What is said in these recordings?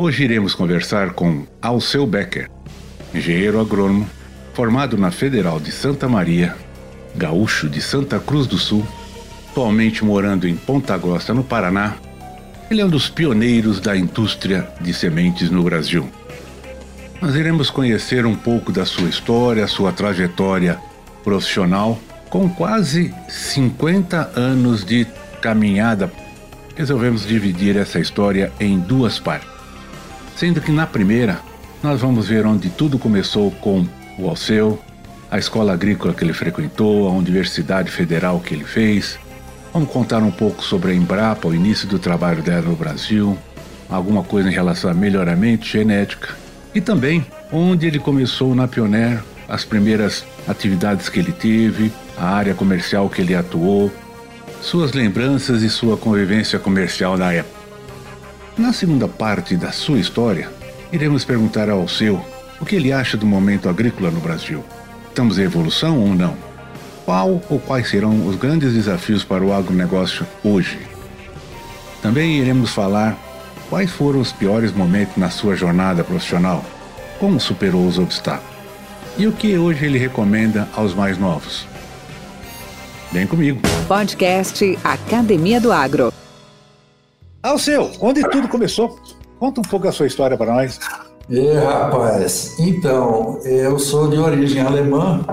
Hoje iremos conversar com Alceu Becker, engenheiro agrônomo, formado na Federal de Santa Maria, gaúcho de Santa Cruz do Sul, atualmente morando em Ponta Grossa, no Paraná. Ele é um dos pioneiros da indústria de sementes no Brasil. Nós iremos conhecer um pouco da sua história, sua trajetória profissional, com quase 50 anos de caminhada. Resolvemos dividir essa história em duas partes. Sendo que na primeira, nós vamos ver onde tudo começou com o Alceu, a escola agrícola que ele frequentou, a Universidade Federal que ele fez. Vamos contar um pouco sobre a Embrapa, o início do trabalho dela no Brasil, alguma coisa em relação a melhoramento, genética e também onde ele começou na Pioneer, as primeiras atividades que ele teve, a área comercial que ele atuou, suas lembranças e sua convivência comercial na época. Na segunda parte da sua história, iremos perguntar ao seu o que ele acha do momento agrícola no Brasil. Estamos em evolução ou não? Qual ou quais serão os grandes desafios para o agronegócio hoje? Também iremos falar quais foram os piores momentos na sua jornada profissional, como superou os obstáculos e o que hoje ele recomenda aos mais novos. Vem comigo. Podcast Academia do Agro. Alceu, onde tudo começou? Conta um pouco a sua história para nós. É, rapaz, então, eu sou de origem alemã,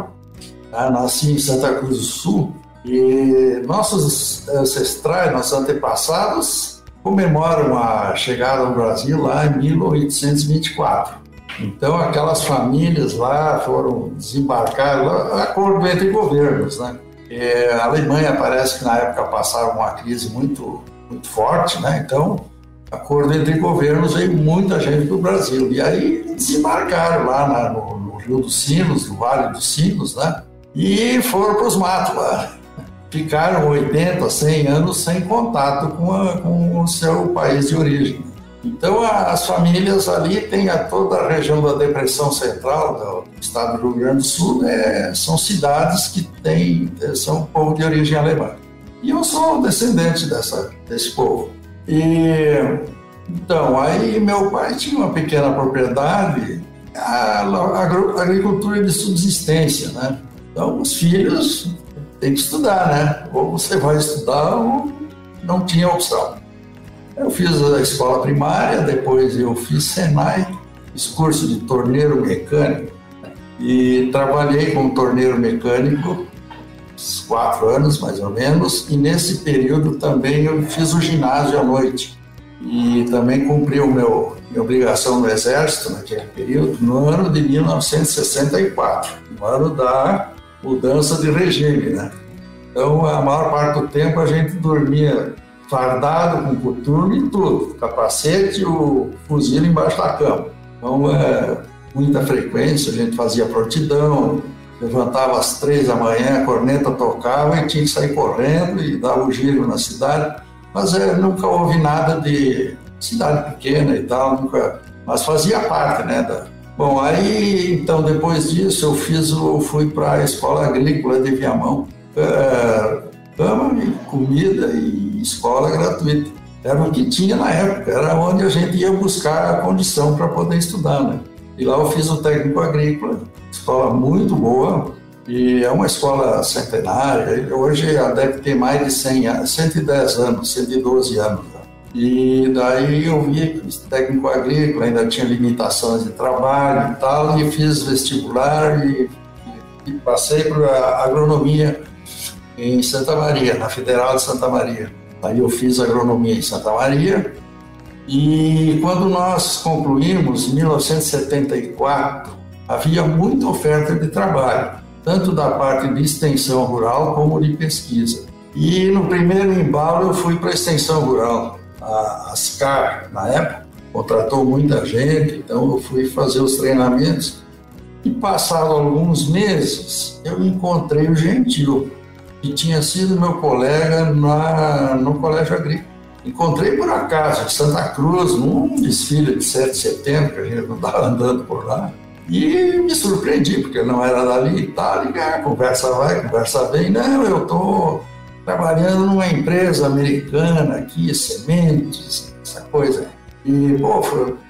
tá? nasci em Santa Cruz do Sul e nossos ancestrais, nossos antepassados, comemoram a chegada ao Brasil lá em 1824. Então, aquelas famílias lá foram desembarcar, acordo entre governos, né? É, a Alemanha parece que na época passava uma crise muito, muito forte, né? Então, acordo entre governos veio muita gente do Brasil. E aí desembarcaram lá na, no, no, Rio dos Sinos, no Vale dos Sinos, né? E foram para os matos lá. Ficaram 80, 100 anos sem contato com, a, com o seu país de origem. Então, as famílias ali têm a toda a região da Depressão Central do estado do Rio Grande do Sul, né, são cidades que têm, são povo de origem alemã. E eu sou descendente dessa, desse povo. E, então, aí meu pai tinha uma pequena propriedade, a, a agricultura de subsistência, né? Então, os filhos têm que estudar, né? Ou você vai estudar ou não tinha opção. Eu fiz a escola primária, depois eu fiz Senai, curso de torneiro mecânico e trabalhei como torneiro mecânico quatro anos mais ou menos e nesse período também eu fiz o ginásio à noite e também cumpri o meu minha obrigação no exército naquele período no ano de 1964 no ano da mudança de regime né então a maior parte do tempo a gente dormia fardado com coturno e tudo, capacete o fuzil embaixo da cama. Então, é, muita frequência, a gente fazia prontidão, levantava às três da manhã, a corneta tocava e tinha que sair correndo e dava o um giro na cidade. Mas é, nunca houve nada de cidade pequena e tal, nunca, mas fazia parte, né? Da... Bom, aí então depois disso eu fiz, eu fui para a escola agrícola de Viamão, é, cama e comida e escola gratuita. Era o que tinha na época, era onde a gente ia buscar a condição para poder estudar, né? E lá eu fiz o técnico agrícola, escola muito boa, e é uma escola centenária, hoje ela deve ter mais de 100 anos, 110 anos, 112 anos. E daí eu vi que técnico agrícola ainda tinha limitações de trabalho e tal, e fiz vestibular e, e passei para agronomia em Santa Maria, na Federal de Santa Maria. Aí eu fiz agronomia em Santa Maria e quando nós concluímos, em 1974, havia muita oferta de trabalho, tanto da parte de extensão rural como de pesquisa. E no primeiro embalo eu fui para a extensão rural, a ASCAR, na época, contratou muita gente, então eu fui fazer os treinamentos. E passado alguns meses, eu encontrei o Gentil, que tinha sido meu colega na, no Colégio Agrícola. Encontrei por acaso em Santa Cruz, num desfile de 7 de setembro, que a gente estava andando por lá. E me surpreendi, porque não era dali e tal. E, ah, conversa vai, conversa vem. Não, eu estou trabalhando numa empresa americana aqui, sementes, essa coisa. E, pô,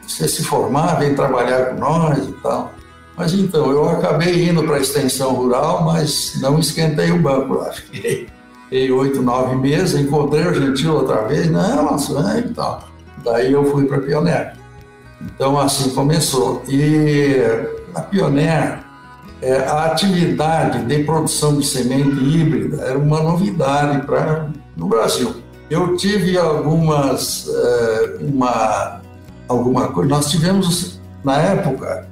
você se formar, vem trabalhar com nós e tal. Mas então, eu acabei indo para a extensão rural, mas não esquentei o banco lá. Fiquei Fiquei oito, nove meses, encontrei o Gentil outra vez, não, nossa, e tal. Daí eu fui para a Pioneer. Então assim começou. E na Pioneer, é, a atividade de produção de semente híbrida era uma novidade para no Brasil. Eu tive algumas, é, uma, alguma coisa, nós tivemos, na época,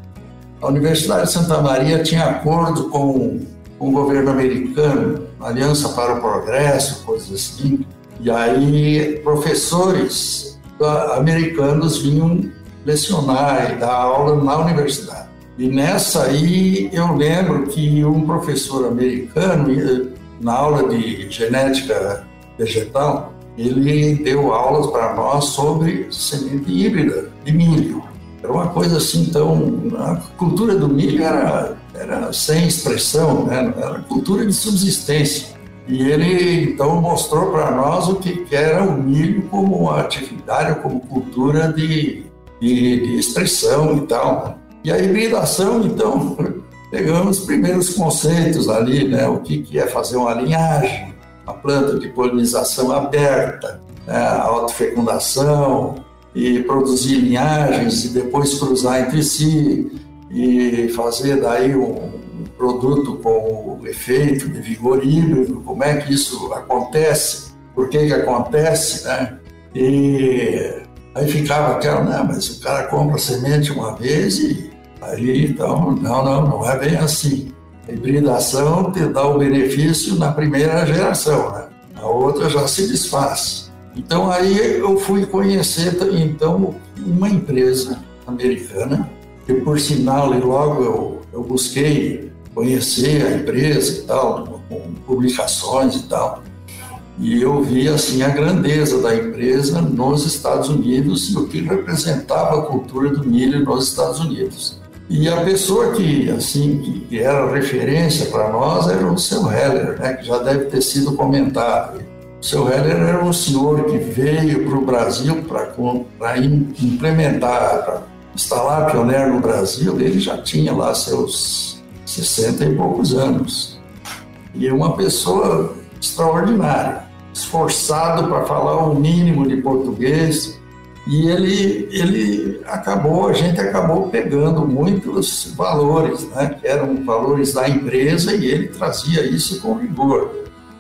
a Universidade de Santa Maria tinha acordo com com o governo americano, Aliança para o Progresso, coisas assim. E aí professores americanos vinham lecionar e dar aula na universidade. E nessa aí eu lembro que um professor americano, na aula de genética vegetal, ele deu aulas para nós sobre semente híbrida de milho. Era uma coisa assim tão. A cultura do milho era era sem expressão, né? era cultura de subsistência. E ele então mostrou para nós o que era o milho como atividade, como cultura de, de, de expressão e tal. Né? E a hibridação, então, pegamos os primeiros conceitos ali, né? o que, que é fazer uma linhagem, uma planta de polinização aberta, né? a autofecundação, e produzir linhagens e depois cruzar entre si, e fazer daí um, produto com efeito de vigor híbrido, como é que isso acontece, por que que acontece, né? E aí ficava aquela, né, mas o cara compra semente uma vez e aí então, não, não, não é bem assim. A hibridação te dá o benefício na primeira geração, né? A outra já se desfaz. Então aí eu fui conhecer então uma empresa americana que por sinal, e logo eu, eu busquei conhecer a empresa e tal, com publicações e tal. E eu vi assim a grandeza da empresa nos Estados Unidos e o que representava a cultura do milho nos Estados Unidos. E a pessoa que assim que era referência para nós era o seu Heller, né, que já deve ter sido comentado. O seu Heller era um senhor que veio para o Brasil para implementar, para instalar pioneiro no Brasil, ele já tinha lá seus 60 e poucos anos. E uma pessoa extraordinária, esforçado para falar o mínimo de português. E ele, ele acabou, a gente acabou pegando muitos valores, né, que eram valores da empresa e ele trazia isso com rigor.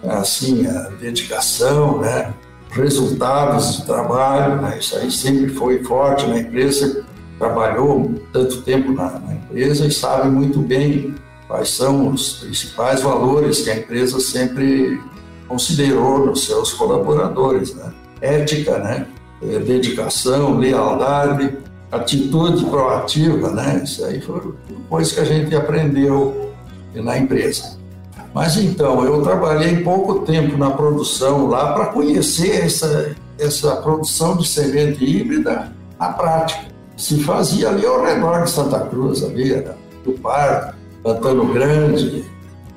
Assim, a dedicação, né, resultados de trabalho, né, isso aí sempre foi forte na empresa trabalhou tanto tempo na, na, empresa e sabe muito bem quais são os principais valores que a empresa sempre considerou nos seus colaboradores, né? Ética, né? É, dedicação, lealdade, atitude proativa, né? Isso aí foi coisa que a gente aprendeu na empresa. Mas então, eu trabalhei pouco tempo na produção lá para conhecer essa, essa produção de semente híbrida na prática se fazia ali ao redor de Santa Cruz, ali, do Parque, Pantano Grande,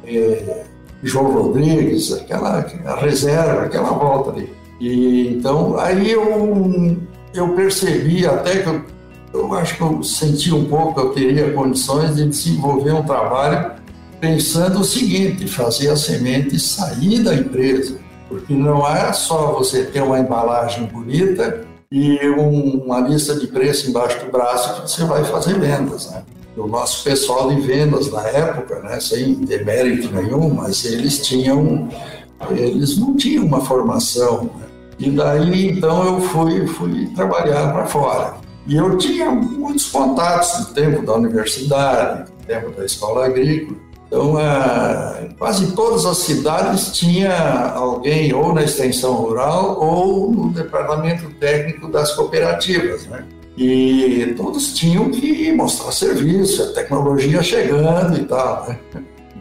é, João Rodrigues, aquela a reserva, aquela volta ali. E, então, aí eu, eu percebi até que eu, eu acho que eu senti um pouco que eu teria condições de desenvolver um trabalho pensando o seguinte, fazer a semente sair da empresa, porque não é só você ter uma embalagem bonita e um, uma lista de preço embaixo do braço que você vai fazer vendas, né? O nosso pessoal de vendas na época, né, sem demérito nenhum, mas eles tinham, eles não tinham uma formação. Né? E daí então eu fui, fui trabalhar para fora. E eu tinha muitos contatos do tempo da universidade, do tempo da escola agrícola. Então, é, quase todas as cidades tinha alguém ou na extensão rural ou no departamento técnico das cooperativas, né? e todos tinham que mostrar serviço, a tecnologia chegando e tal. Né?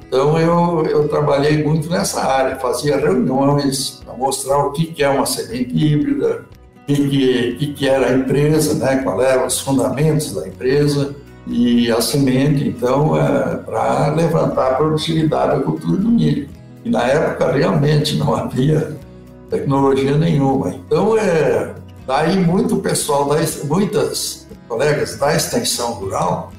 Então eu, eu trabalhei muito nessa área, fazia reuniões para mostrar o que, é uma semente híbrida, o que, que, que era a empresa, né? qual eram os fundamentos da empresa e a semente, então, é, para levantar a produtividade da cultura do milho. E na época realmente não havia tecnologia nenhuma. Então, é, daí muito pessoal, da, muitas colegas da extensão rural,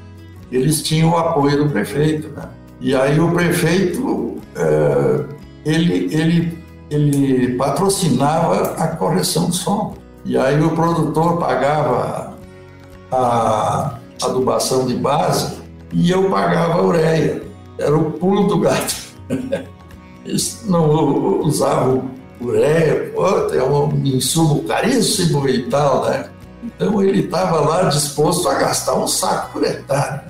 eles tinham o apoio do prefeito, né? E aí o prefeito, é, ele, ele, ele patrocinava a correção do solo. E aí o produtor pagava a adubação de base e eu pagava a ureia. Era o pulo do gato. Não usavam ureia, pô, é um insumo caríssimo e tal, né? Então ele estava lá disposto a gastar um saco por hectare.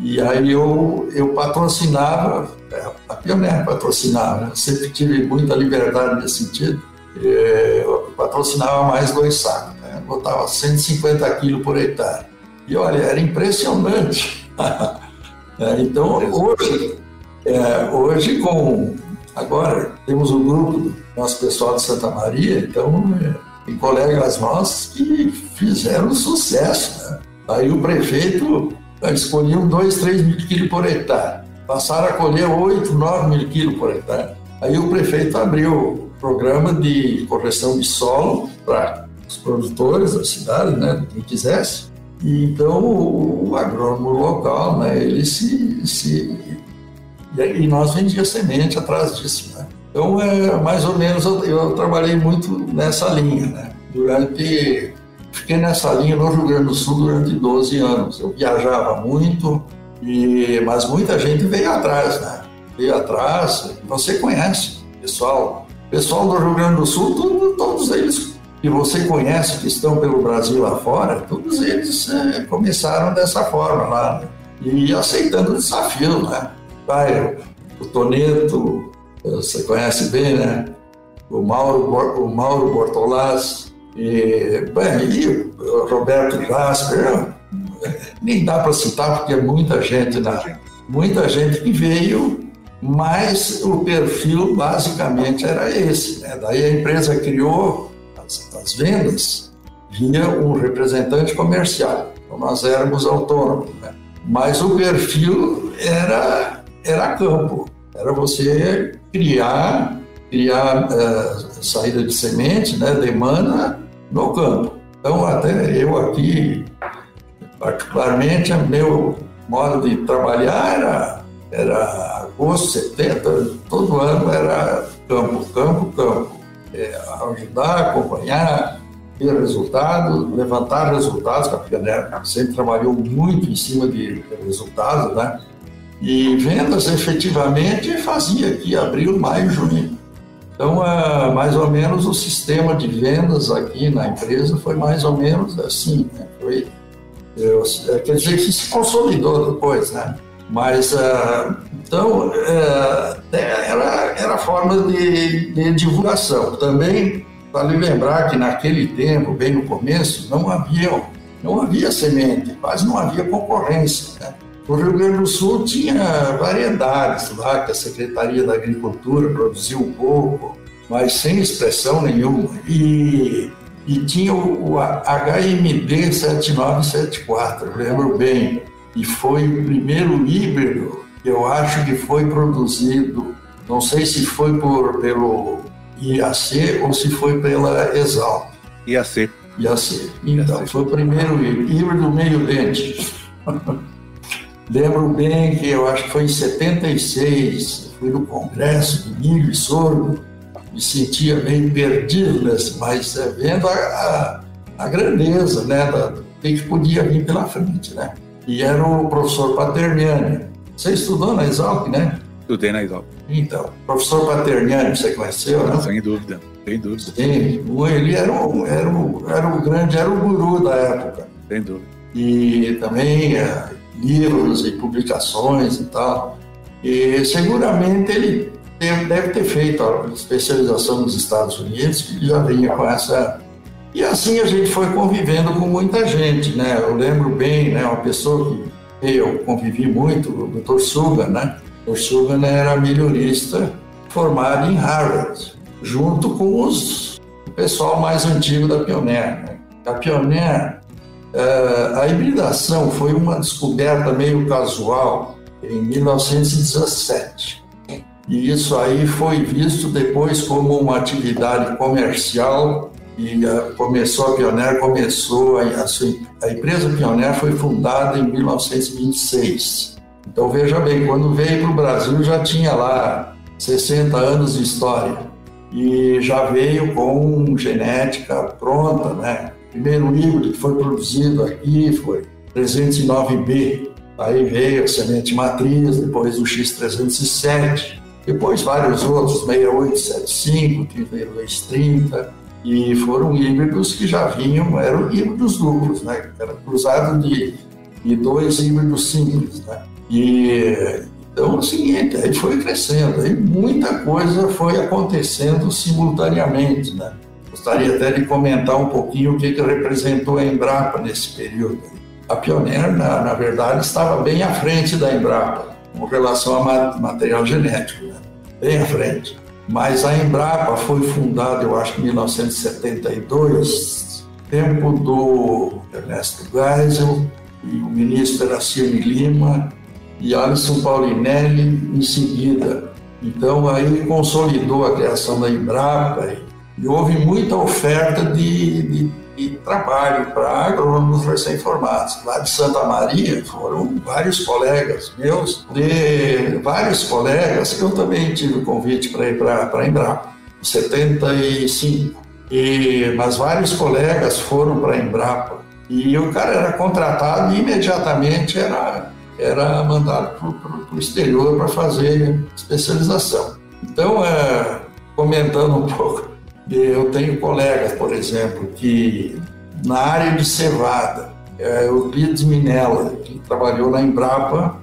E aí eu, eu patrocinava, é, a Pioneer patrocinava, né? sempre tive muita liberdade nesse sentido. É, eu patrocinava mais dois sacos, né? botava 150 quilos por hectare. E olha, era impressionante. É, então, hoje, é, hoje com. Agora, temos um grupo nosso pessoal de Santa Maria, então, é, tem colegas nossos que fizeram sucesso. Né? Aí o prefeito escolhiam 2, 3 mil quilos por hectare. Passaram a colher 8, 9 mil quilos por hectare. Aí o prefeito abriu o programa de correção de solo para os produtores da cidade, né, quem quisesse. E então o, o agrônomo local, né, ele se, se e nós vendíamos semente atrás disso, né? Então, é, mais ou menos, eu, eu, trabalhei muito nessa linha, né? Durante... Fiquei nessa linha no Rio Grande do Sul durante 12 anos. Eu viajava muito, e, mas muita gente veio atrás, né? Veio atrás, você conhece, pessoal. Pessoal do Rio Grande do Sul, tudo, todos eles que você conhece que estão pelo Brasil afora, todos eles é, começaram dessa forma lá, né? e aceitando o desafio, né? Vai, o Toneto, você conhece bem, né? O Mauro, o Mauro Bortolaz, e, bem, e o Roberto Jasper, nem dá para citar porque é muita gente, né? Muita gente que veio, mas o perfil basicamente era esse. Né? Daí a empresa criou as, as vendas vinha um representante comercial. Então nós éramos autônomos, né? mas o perfil era era campo, era você criar criar uh, saída de semente, né, demanda no campo. Então até eu aqui particularmente meu modo de trabalhar era era agosto, setembro, todo ano era campo, campo, campo é, ajudar, acompanhar, ter resultado, levantar resultados, a Pioneer sempre trabalhou muito em cima de resultados, né? E vendas efetivamente fazia aqui abril, maio, junho. Então, é, mais ou menos o sistema de vendas aqui na empresa foi mais ou menos assim, né? Foi, eu, é, quer dizer que se consolidou depois, né? Mas, uh, então, uh, era, era forma de, de divulgação. Também, vale lembrar que naquele tempo, bem no começo, não havia, não havia semente, quase não havia concorrência. Né? O Rio Grande do Sul tinha variedades lá, que a Secretaria da Agricultura produziu um pouco, mas sem expressão nenhuma. E, e tinha o, o HMD 7974, lembro bem, e foi o primeiro híbrido que eu acho que foi produzido, não sei se foi por, pelo IAC ou se foi pela Exalc. IAC. IAC. Então, IAC. foi o primeiro híbrido meio dente. Lembro bem que eu acho que foi em 76, fui no congresso de milho e sorgo, me sentia meio perdido, mas é, vendo a, a, a grandeza né, do que podia vir pela frente. Né? E era o professor Paterniani. Você estudou na Exalc, né? Estudei na Exalc. Então, professor Paterniani, você conheceu, né? Sem dúvida, sem dúvida. Sim, ele era o, era, o, era o grande, era o guru da época. Sem dúvida. E também é, livros e publicações e tal. E seguramente ele deve ter feito a especialização nos Estados Unidos, que já vinha com essa, E assim a gente foi convivendo com muita gente, né? Eu lembro bem, né, uma pessoa que eu convivi muito, o Dr. Sugan, né? O Dr. Sugan era melhorista formado em Harvard, junto com os, o pessoal mais antigo da Pioneer. Né? A Pioneer, uh, a hibridação foi uma descoberta meio casual em 1917. E isso aí foi visto depois como uma atividade comercial e a, começou a Pioneer começou a, a, sua, a empresa Pioneer foi fundada em 1926. Então veja bem, quando veio para o Brasil já tinha lá 60 anos de história e já veio com genética pronta, né? Primeiro híbrido que foi produzido aqui foi 309B, aí veio a semente matriz, depois o X307, depois vários outros, 6875, 3230, e foram híbridos que já vinham, eram híbridos duplos, né? Era cruzado de, de dois híbridos simples, né? E então é o seguinte, aí foi crescendo, aí muita coisa foi acontecendo simultaneamente, né? Gostaria até de comentar um pouquinho o que, que representou a Embrapa nesse período. A Pioneer, na, na verdade, estava bem à frente da Embrapa com relação a material genético, né? bem à frente. Mas a Embrapa foi fundada, eu acho, em 1972, tempo do Ernesto Geisel, e o ministro era Cirne Lima e Alisson Paulinelli em seguida. Então aí consolidou a criação da Embrapa e, houve muita oferta de, de, de trabalho para agrônomos recém-formados. Lá de Santa Maria foram vários colegas meus, de vários colegas que eu também tive o convite para ir para a Embrapa, em 75. E, mas vários colegas foram para a Embrapa e o cara era contratado e imediatamente era, era mandado para o exterior para fazer especialização. Então, é, comentando um pouco, eu tenho colegas, por exemplo, que na área de cevada, é, Euclides Minella, que trabalhou na Embrapa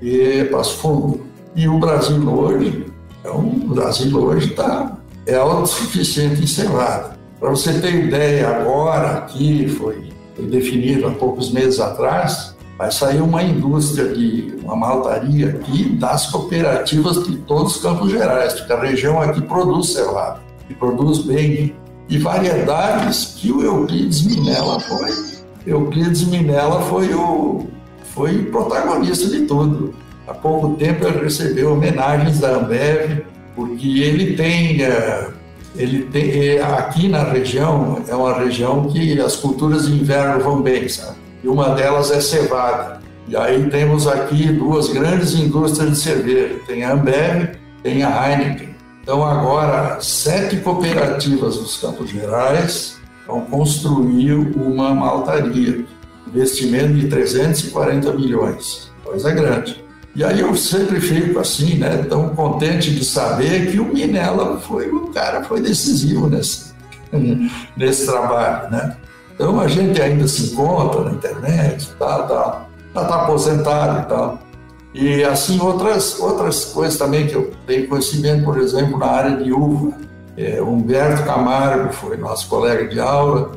e Passo Fundo. E o Brasil hoje, é um, o Brasil hoje está é autossuficiente em cevada. Para você ter ideia, agora aqui foi foi definido há poucos meses atrás, vai sair uma indústria de uma maltaria aqui das cooperativas de todos os Campos Gerais, porque a região aqui produz cevada e produz bem. E variedades que o Euclides Minella foi. Euclides Minella foi o foi protagonista de tudo. Há pouco tempo ele recebeu homenagens da Ambev, porque ele tem é, ele tem, aqui na região, é uma região que as culturas de inverno vão bem, sabe? E uma delas é cevada. E aí temos aqui duas grandes indústrias de cerveja, tem a Ambev, tem a Heineken. Então agora, sete cooperativas dos Campos Gerais vão construir uma maltaria, investimento de 340 milhões, coisa grande. E aí eu sempre fico assim, né, tão contente de saber que o Minella foi o cara, foi decisivo nesse, nesse trabalho, né? Então a gente ainda se encontra na internet, tá, tá, tá, aposentado e tal. E assim outras outras coisas também que eu tenho conhecimento, por exemplo, na área de uva. É, Humberto Camargo foi nosso colega de aula,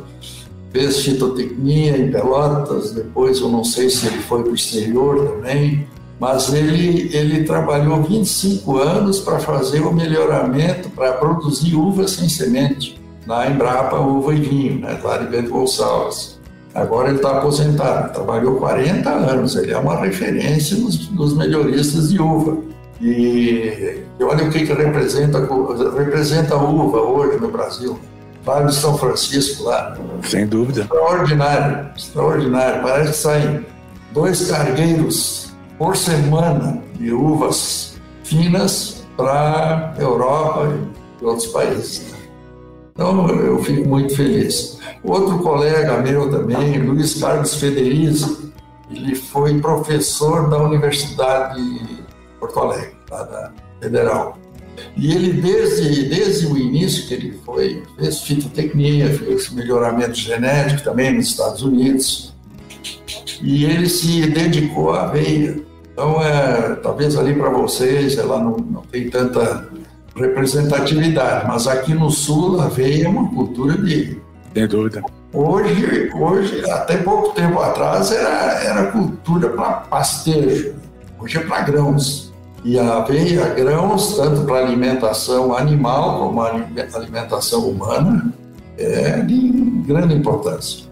fez fitotecnia em Pelotas, depois eu não sei se ele foi para o exterior também mas ele, ele trabalhou 25 anos para fazer o melhoramento, para produzir uva sem semente, na Embrapa Uva e Vinho, né, lá de Bento Gonçalves. Agora ele está aposentado, trabalhou 40 anos, ele é uma referência nos, nos melhoristas de uva. E, e olha o que, que representa, representa a uva hoje no Brasil. Vale de São Francisco lá. Sem dúvida. Extraordinário, extraordinário. Parece que saem dois cargueiros por semana de uvas finas para Europa e outros países. Então eu fico muito feliz. Outro colega meu também, Luiz Carlos Federici, ele foi professor da Universidade de Porto Alegre, lá da Federal. E ele, desde, desde o início que ele foi, fez fitotecnia, fez melhoramento genético também nos Estados Unidos, e ele se dedicou à aveia. Então, é, talvez ali para vocês ela não, não tem tanta representatividade, mas aqui no Sul a aveia é uma cultura de, Sem dúvida. Hoje, hoje, até pouco tempo atrás, era, era cultura para pastejo, hoje é para grãos. E a aveia, grãos, tanto para alimentação animal como alimentação humana, é de grande importância.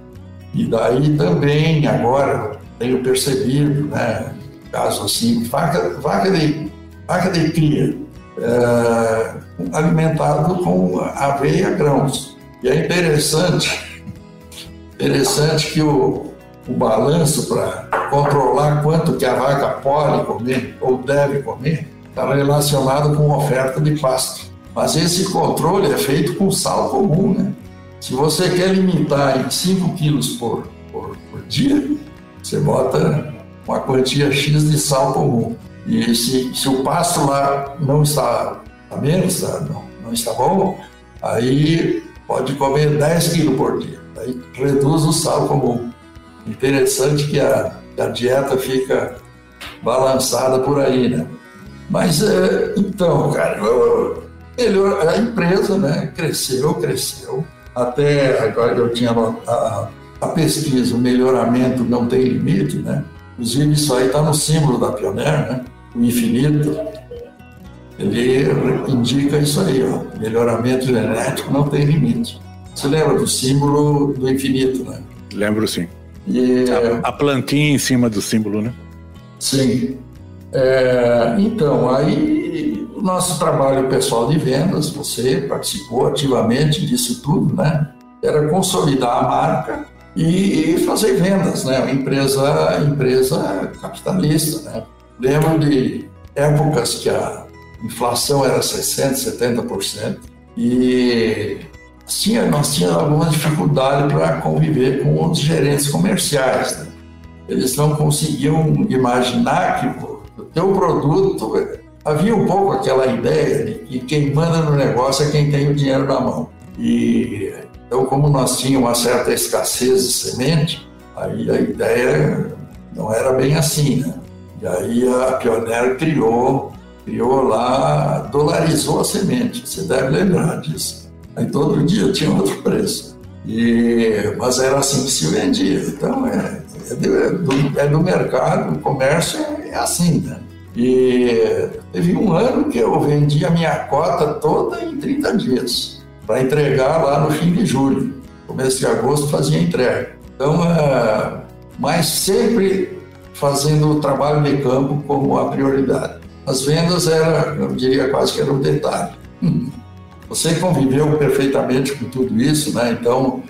E daí também, agora, tenho percebido, né, caso assim, vaca, vaca, de, vaca de cria, é, alimentado com aveia grãos. E é interessante, interessante que o, o balanço para controlar quanto que a vaca pode comer ou deve comer está relacionado com oferta de pasto. Mas esse controle é feito com sal comum, né? Se você quer limitar em 5 quilos por, por, por, dia, você bota uma quantia X de sal comum. E se, se o pasto lá não está, está menos, tá, não, não está bom, aí pode comer 10 quilos por dia. Aí reduz o sal comum. Interessante que a, a dieta fica balançada por aí, né? Mas, é, então, cara, eu, melhor, a empresa né, cresceu, cresceu até agora eu tinha a, a pesquisa, o melhoramento não tem limite, né? Inclusive isso aí está no símbolo da Pioneer, né? O infinito. Ele indica isso aí, ó. Melhoramento genético não tem limite. Você lembra do símbolo do infinito, né? Lembro sim. E, a, a, plantinha em cima do símbolo, né? Sim. É, então, aí o nosso trabalho pessoal de vendas, você participou ativamente disso tudo, né? Era consolidar a marca e fazer vendas, né? Uma empresa, empresa capitalista, né? Lembro de épocas que a inflação era 60%, 70% e tinha, nós tínhamos alguma dificuldade para conviver com os gerentes comerciais. Né? Eles não conseguiam imaginar que o teu produto havia um pouco aquela ideia de que quem manda no negócio é quem tem o dinheiro na mão. E então, como nós tínhamos uma certa escassez de semente, aí a ideia não era bem assim, né? E aí a Pioneer criou, criou lá, dolarizou a semente. Você deve lembrar disso. Aí todo dia tinha outro preço. E, mas era assim que se vendia. Então é, é, do, é do mercado, o comércio é, é assim, né? E teve um ano que eu vendi a minha cota toda em 30 dias, para entregar lá no fim de julho. Começo de agosto fazia entrega. Então, é, mas sempre fazendo o trabalho de campo como a prioridade. As vendas era, eu diria quase que era um detalhe. Você conviveu perfeitamente com tudo isso, né? Então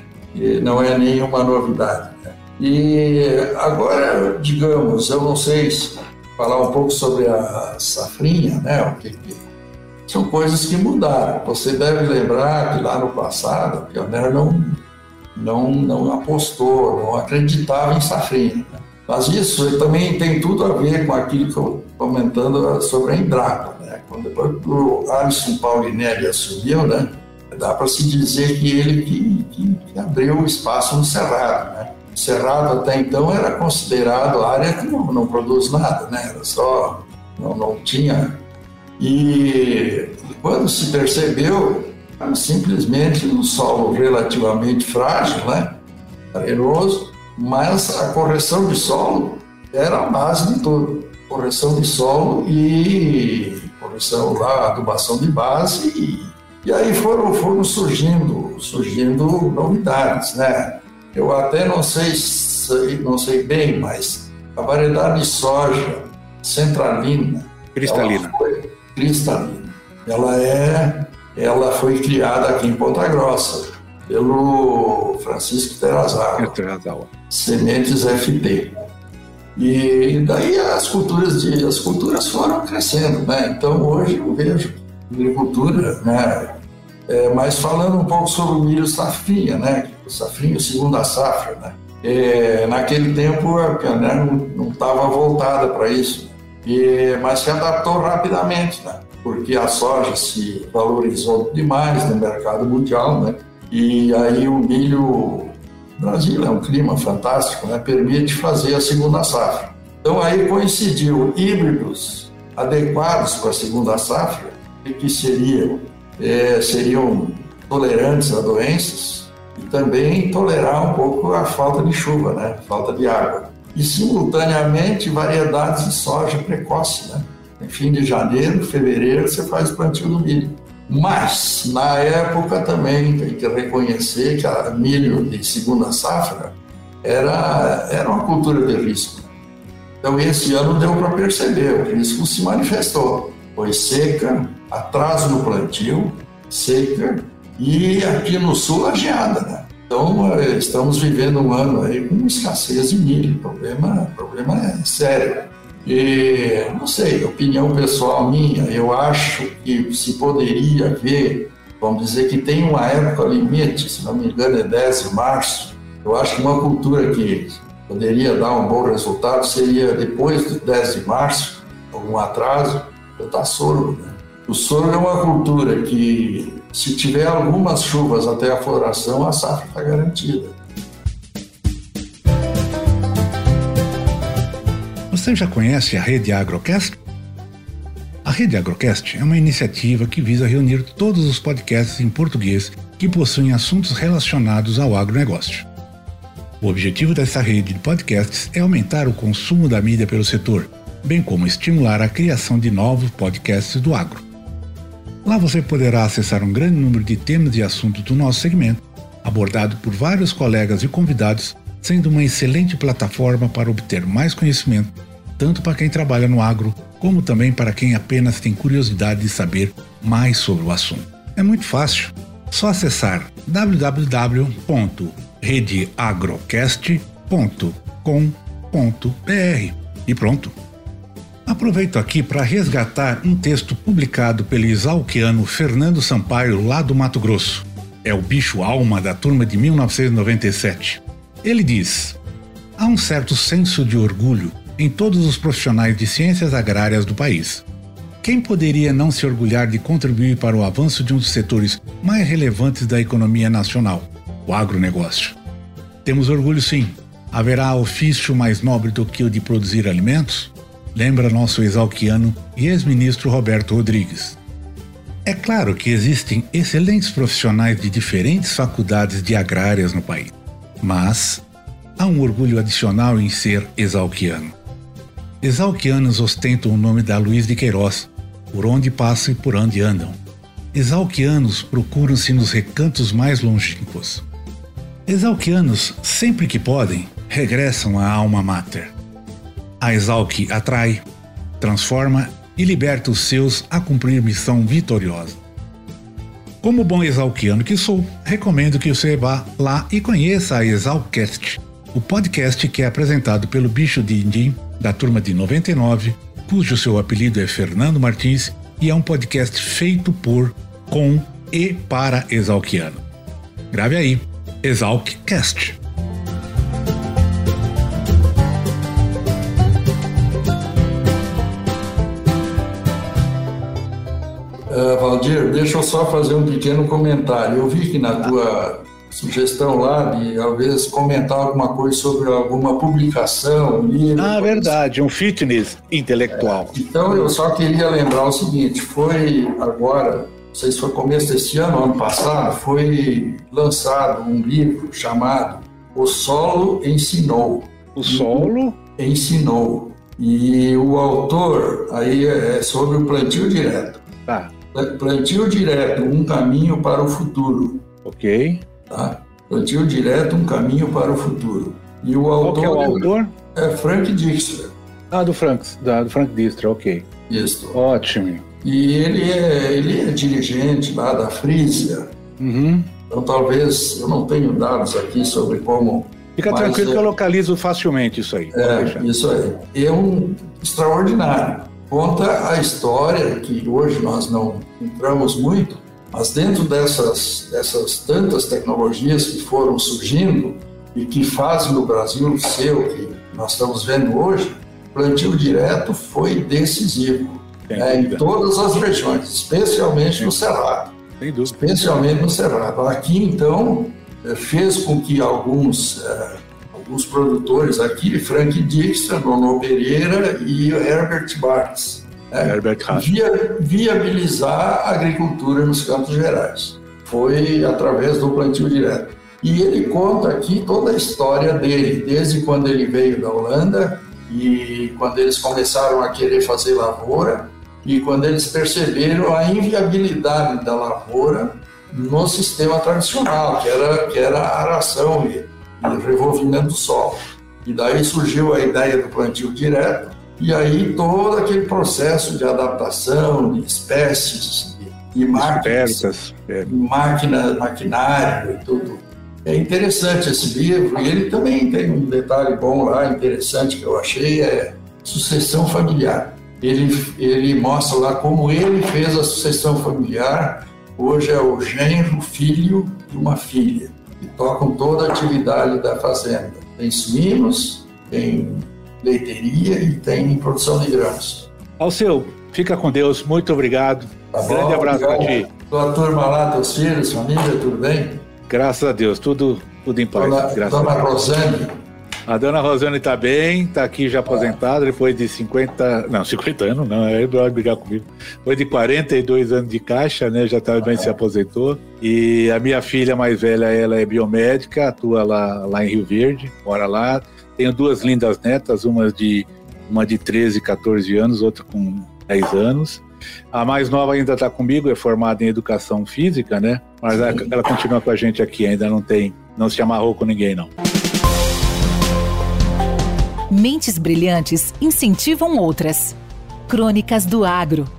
não é nenhuma novidade. Né? E agora, digamos, eu não sei se falar um pouco sobre a safrinha, né? O que, que são coisas que mudaram. Você deve lembrar que lá no passado a Pioneer não não não apostou, não acreditava em safrinha. Mas isso também tem tudo a ver com aquilo que eu comentando sobre a Embrapa, né? Quando o Alisson Paulinelli assumiu, né? Dá para se dizer que ele que, que, que abriu o espaço no Cerrado, né? Cerrado até então era considerado área que não, não produz nada, né? Era só, não, não tinha. E quando se percebeu, simplesmente um solo relativamente frágil, né? Arenoso, mas a correção de solo era a base de tudo. Correção de solo e correção lá, adubação de base e, e aí foram, foram surgindo, surgindo novidades, né? Eu até não sei, não sei bem, mas a variedade de soja centralina, cristalina, foi, cristalina, ela é, ela foi criada aqui em Ponta Grossa pelo Francisco Terrazawa, sementes FT. E daí as culturas de as culturas foram crescendo, né? Então hoje eu vejo agricultura, né? É, mas falando um pouco sobre o milho safrinha, né? safrinha, segunda safra, né? É, naquele tempo a Pioneer não estava voltada para isso, e, mas se adaptou rapidamente, né? porque a soja se valorizou demais no mercado mundial, né? E aí o milho, Brasil é um clima fantástico, né? permite fazer a segunda safra. Então aí coincidiu híbridos adequados para a segunda safra, que seriam, é, seriam tolerantes a doenças, e também tolerar um pouco a falta de chuva, né? falta de água. E, simultaneamente, variedades de soja precoce. Né? Em fim de janeiro, fevereiro, você faz o plantio do milho. Mas, na época também, tem que reconhecer que a milho de segunda safra era, era uma cultura de risco. Então, esse ano deu para perceber, o risco se manifestou. Foi seca, atraso no plantio, seca, e aqui no sul a geada, né? Então, eh, estamos vivendo um ano aí com escassez de milho, problema, problema sério. E, não sei, opinião pessoal minha, eu acho que se poderia ver, vamos dizer que tem uma época limite, se não me engano é 10 de março, eu acho que uma cultura que poderia dar um bom resultado seria depois do 10 de março, algum atraso, plantar sorgo. Né? O sorgo é uma cultura que, se tiver algumas chuvas até a floração, a safra está garantida. Você já conhece a Rede Agrocast? A Rede Agrocast é uma iniciativa que visa reunir todos os podcasts em português que possuem assuntos relacionados ao agronegócio. O objetivo dessa rede de podcasts é aumentar o consumo da mídia pelo setor, bem como estimular a criação de novos podcasts do agro. Lá você poderá acessar um grande número de temas e assuntos do nosso segmento, abordado por vários colegas e convidados, sendo uma excelente plataforma para obter mais conhecimento, tanto para quem trabalha no agro, como também para quem apenas tem curiosidade de saber mais sobre o assunto. É muito fácil, só acessar www redeagrocast.com.br e pronto. Aproveito aqui para resgatar um texto publicado pelo exalquiano Fernando Sampaio, lá do Mato Grosso. É o bicho alma da turma de 1997. Ele diz: há um certo senso de orgulho em todos os profissionais de ciências agrárias do país. Quem poderia não se orgulhar de contribuir para o avanço de um dos setores mais relevantes da economia nacional? o agronegócio. Temos orgulho sim. Haverá ofício mais nobre do que o de produzir alimentos? Lembra nosso exalquiano e ex-ministro Roberto Rodrigues. É claro que existem excelentes profissionais de diferentes faculdades de agrárias no país, mas há um orgulho adicional em ser exalquiano. Exalquianos ostentam o nome da Luiz de Queiroz, por onde passam e por onde andam. Exalquianos procuram-se nos recantos mais longínquos. Exalquianos, sempre que podem, regressam à alma mater. A Exalc atrai, transforma e liberta os seus a cumprir missão vitoriosa. Como bom exalquiano que sou, recomendo que você vá lá e conheça a Exalcast, o podcast que é apresentado pelo bicho de Indim, da turma de 99, cujo seu apelido é Fernando Martins e é um podcast feito por, com e para exalquiano. Grave aí, Exalccast. Uh, Valdir, deixa eu só fazer um pequeno comentário. Eu vi que na tua sugestão lá de talvez comentar alguma coisa sobre alguma publicação, um livro. Ah, verdade, um fitness intelectual. É, então eu só queria lembrar o seguinte: foi agora não sei se foi começo desse ano, ano passado, foi lançado um livro chamado O Solo Ensinou. O Solo? Ensinou. E o autor aí é sobre o plantio direto. Tá. Plantio direto, um caminho para o futuro. Ok. Tá? Plantio direto, um caminho para o futuro. E o autor. Qual é o autor? É Frank Dijkstra. Ah, do Frank, da, do Frank Dijkstra, ok. Isso. Ótimo. E ele é, ele é dirigente lá da Frisia. Uhum. Então, talvez, eu não tenho dados aqui sobre como. Fica tranquilo é, que eu localizo facilmente isso aí. É, isso aí. É um extraordinário. Conta a história, que hoje nós não entramos muito, mas dentro dessas, dessas tantas tecnologias que foram surgindo e que fazem o Brasil ser o que nós estamos vendo hoje, o plantio direto foi decisivo é, em todas as regiões, especialmente no Cerrado. Especialmente no Cerrado. Aqui, então, é, fez com que alguns, é, alguns produtores aqui, Frank Dijkstra, Nono Pereira e Herbert Bartz, é, via, viabilizar a agricultura nos Campos Gerais. Foi através do plantio direto. E ele conta aqui toda a história dele, desde quando ele veio da Holanda e quando eles começaram a querer fazer lavoura e quando eles perceberam a inviabilidade da lavoura no sistema tradicional, que era, que era a aração e, e revolvimento do solo. E daí surgiu a ideia do plantio direto, e aí todo aquele processo de adaptação de espécies e máquinas, é. máquina, maquinário e tudo. É interessante esse livro, e ele também tem um detalhe bom lá, interessante que eu achei, é sucessão familiar. Ele, ele mostra lá como ele fez a sucessão familiar. Hoje é o genro, filho e uma filha, que tocam toda a atividade da fazenda. Tem suínos, tem leiteria e tem produção de grãos. Alceu, fica com Deus, muito obrigado. Tá Grande bom, abraço para ti. Tua turma lá, teus filhos, família, tudo bem? Graças a Deus, tudo, tudo em paz. Dona, dona Rosane. A dona Rosane está bem, está aqui já aposentada, depois de 50, não, 50 anos, não, aí vai brigar comigo. Depois de 42 anos de caixa, né, já também tá se aposentou. E a minha filha mais velha, ela é biomédica, atua lá, lá em Rio Verde, mora lá. Tenho duas lindas netas, uma de, uma de 13, 14 anos, outra com 10 anos. A mais nova ainda está comigo, é formada em educação física, né? Mas ela, ela, continua com a gente aqui, ainda não tem, não se amarrou com ninguém, não. Mentes brilhantes incentivam outras. Crônicas do Agro.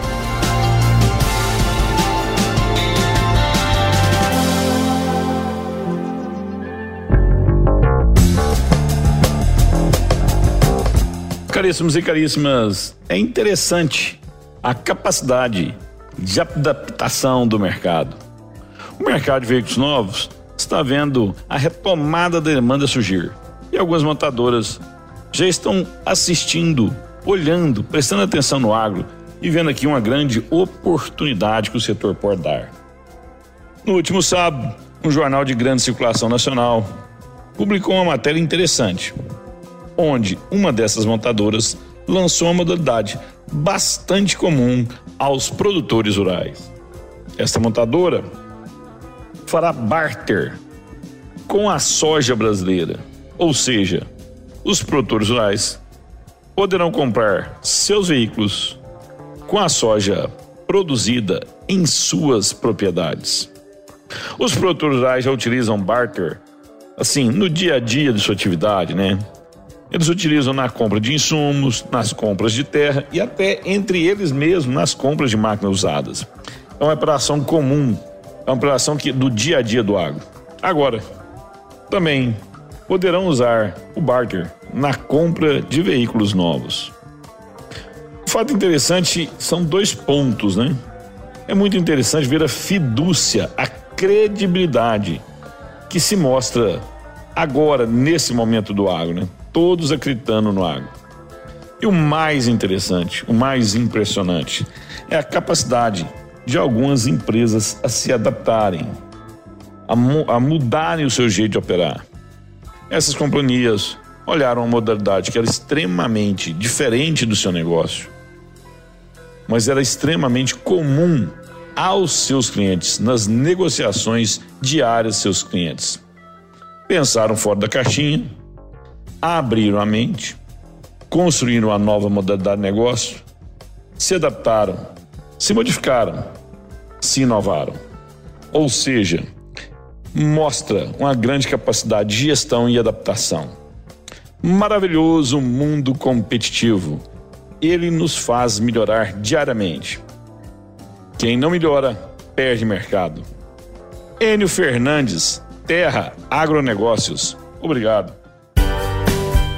Caríssimos e caríssimas, é interessante a capacidade de adaptação do mercado. O mercado de veículos novos está vendo a retomada da demanda surgir e algumas montadoras já estão assistindo, olhando, prestando atenção no agro e vendo aqui uma grande oportunidade que o setor pode dar. No último sábado, um jornal de grande circulação nacional publicou uma matéria interessante, onde uma dessas montadoras lançou uma modalidade bastante comum aos produtores rurais. Esta montadora fará barter com a soja brasileira, ou seja, os produtores rurais poderão comprar seus veículos com a soja produzida em suas propriedades. Os produtores rurais já utilizam barter assim no dia a dia de sua atividade, né? Eles utilizam na compra de insumos, nas compras de terra e até entre eles mesmos nas compras de máquinas usadas. É uma operação comum, é uma operação que do dia a dia do agro. Agora, também poderão usar o barter na compra de veículos novos. O fato interessante são dois pontos, né? É muito interessante ver a fidúcia, a credibilidade que se mostra agora, nesse momento do agro, né? Todos acreditando no agro. E o mais interessante, o mais impressionante, é a capacidade de algumas empresas a se adaptarem, a, a mudarem o seu jeito de operar. Essas companhias olharam uma modalidade que era extremamente diferente do seu negócio, mas era extremamente comum aos seus clientes, nas negociações diárias seus clientes. Pensaram fora da caixinha, abriram a mente, construíram uma nova modalidade de negócio, se adaptaram, se modificaram, se inovaram. Ou seja, mostra uma grande capacidade de gestão e adaptação. Maravilhoso mundo competitivo. Ele nos faz melhorar diariamente. Quem não melhora, perde mercado. Enio Fernandes, Terra Agronegócios. Obrigado.